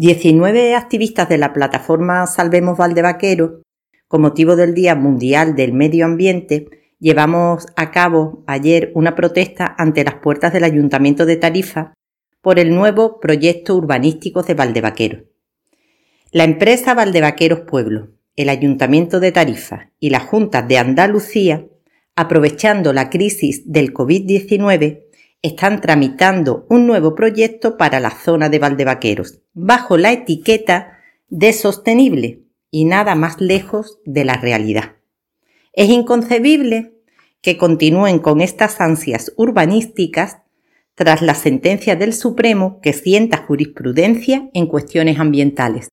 19 activistas de la plataforma Salvemos Valdevaquero, con motivo del Día Mundial del Medio Ambiente, llevamos a cabo ayer una protesta ante las puertas del Ayuntamiento de Tarifa por el nuevo proyecto urbanístico de Valdevaquero. La empresa Valdevaqueros Pueblo, el Ayuntamiento de Tarifa y la Junta de Andalucía, aprovechando la crisis del COVID-19, están tramitando un nuevo proyecto para la zona de Valdevaqueros, bajo la etiqueta de sostenible y nada más lejos de la realidad. Es inconcebible que continúen con estas ansias urbanísticas tras la sentencia del Supremo que sienta jurisprudencia en cuestiones ambientales.